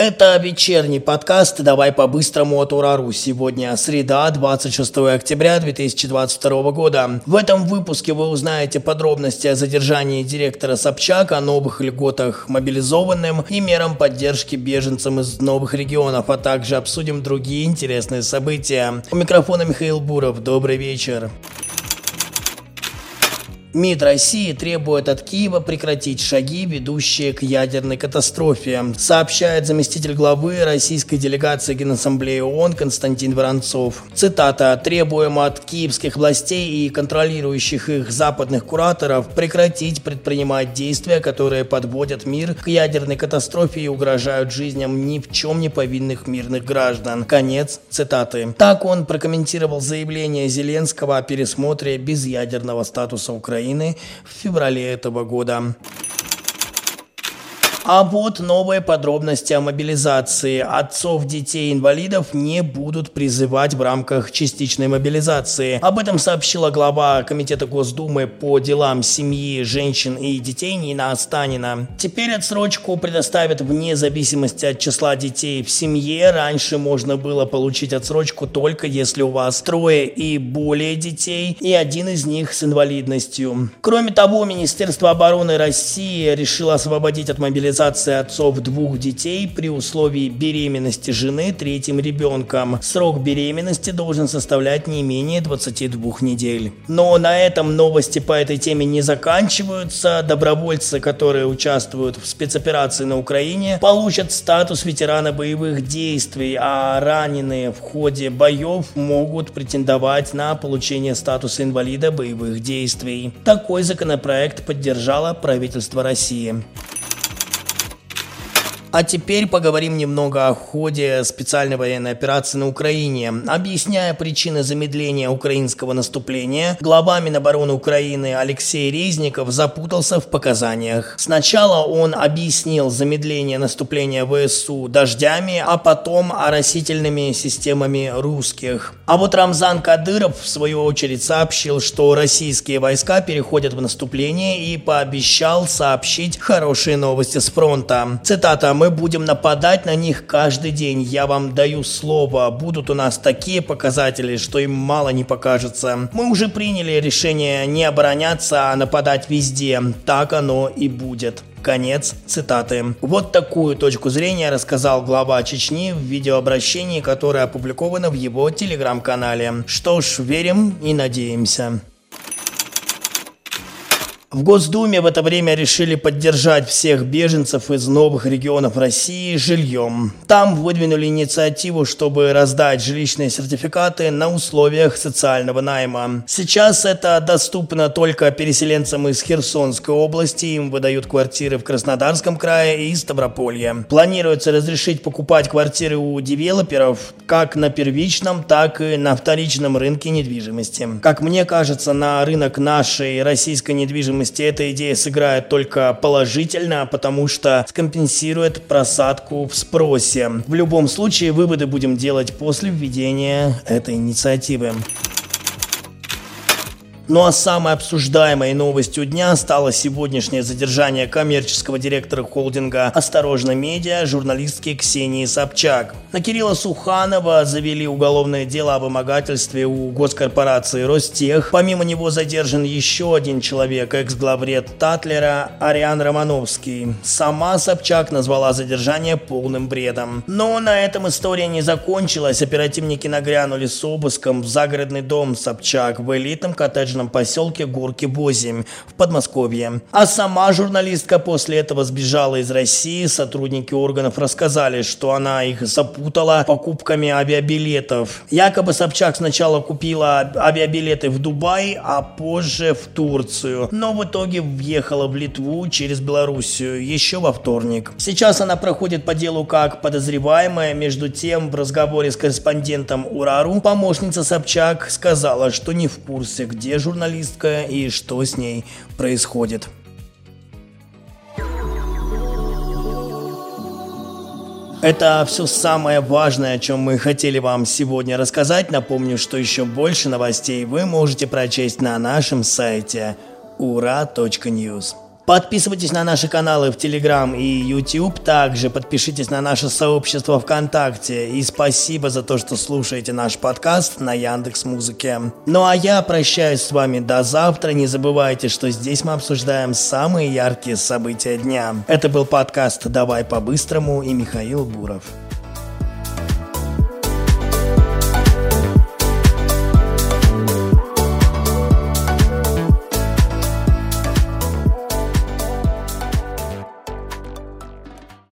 Это вечерний подкаст «Давай по-быстрому от Урару». Сегодня среда, 26 октября 2022 года. В этом выпуске вы узнаете подробности о задержании директора Собчак, о новых льготах мобилизованным и мерам поддержки беженцам из новых регионов, а также обсудим другие интересные события. У микрофона Михаил Буров. Добрый вечер. МИД России требует от Киева прекратить шаги, ведущие к ядерной катастрофе, сообщает заместитель главы российской делегации Генассамблеи ООН Константин Воронцов. Цитата. «Требуем от киевских властей и контролирующих их западных кураторов прекратить предпринимать действия, которые подводят мир к ядерной катастрофе и угрожают жизням ни в чем не повинных мирных граждан». Конец цитаты. Так он прокомментировал заявление Зеленского о пересмотре безъядерного статуса Украины Украины в феврале этого года. А вот новые подробности о мобилизации. Отцов детей-инвалидов не будут призывать в рамках частичной мобилизации. Об этом сообщила глава Комитета Госдумы по делам семьи, женщин и детей Нина Останина. Теперь отсрочку предоставят вне зависимости от числа детей в семье. Раньше можно было получить отсрочку только если у вас трое и более детей, и один из них с инвалидностью. Кроме того, Министерство обороны России решило освободить от мобилизации мобилизация отцов двух детей при условии беременности жены третьим ребенком. Срок беременности должен составлять не менее 22 недель. Но на этом новости по этой теме не заканчиваются. Добровольцы, которые участвуют в спецоперации на Украине, получат статус ветерана боевых действий, а раненые в ходе боев могут претендовать на получение статуса инвалида боевых действий. Такой законопроект поддержало правительство России. А теперь поговорим немного о ходе специальной военной операции на Украине. Объясняя причины замедления украинского наступления, глава Минобороны Украины Алексей Резников запутался в показаниях. Сначала он объяснил замедление наступления ВСУ дождями, а потом оросительными системами русских. А вот Рамзан Кадыров в свою очередь сообщил, что российские войска переходят в наступление и пообещал сообщить хорошие новости с фронта. Цитата мы будем нападать на них каждый день. Я вам даю слово. Будут у нас такие показатели, что им мало не покажется. Мы уже приняли решение не обороняться, а нападать везде. Так оно и будет. Конец цитаты. Вот такую точку зрения рассказал глава Чечни в видеообращении, которое опубликовано в его телеграм-канале. Что ж, верим и надеемся. В Госдуме в это время решили поддержать всех беженцев из новых регионов России жильем. Там выдвинули инициативу, чтобы раздать жилищные сертификаты на условиях социального найма. Сейчас это доступно только переселенцам из Херсонской области, им выдают квартиры в Краснодарском крае и Ставрополье. Планируется разрешить покупать квартиры у девелоперов как на первичном, так и на вторичном рынке недвижимости. Как мне кажется, на рынок нашей российской недвижимости недвижимости эта идея сыграет только положительно, потому что скомпенсирует просадку в спросе. В любом случае, выводы будем делать после введения этой инициативы. Ну а самой обсуждаемой новостью дня стало сегодняшнее задержание коммерческого директора холдинга «Осторожно медиа» журналистки Ксении Собчак. На Кирилла Суханова завели уголовное дело о вымогательстве у госкорпорации «Ростех». Помимо него задержан еще один человек, экс-главред Татлера Ариан Романовский. Сама Собчак назвала задержание полным бредом. Но на этом история не закончилась. Оперативники нагрянули с обыском в загородный дом Собчак в элитном коттеджном коттеджном поселке Горки 8 в Подмосковье. А сама журналистка после этого сбежала из России. Сотрудники органов рассказали, что она их запутала покупками авиабилетов. Якобы Собчак сначала купила авиабилеты в Дубай, а позже в Турцию. Но в итоге въехала в Литву через Белоруссию еще во вторник. Сейчас она проходит по делу как подозреваемая. Между тем, в разговоре с корреспондентом Урару помощница Собчак сказала, что не в курсе, где журналист журналистка и что с ней происходит. Это все самое важное, о чем мы хотели вам сегодня рассказать. Напомню, что еще больше новостей вы можете прочесть на нашем сайте ura.news. Подписывайтесь на наши каналы в Телеграм и YouTube. Также подпишитесь на наше сообщество ВКонтакте. И спасибо за то, что слушаете наш подкаст на Яндекс Музыке. Ну а я прощаюсь с вами до завтра. Не забывайте, что здесь мы обсуждаем самые яркие события дня. Это был подкаст «Давай по-быстрому» и Михаил Буров.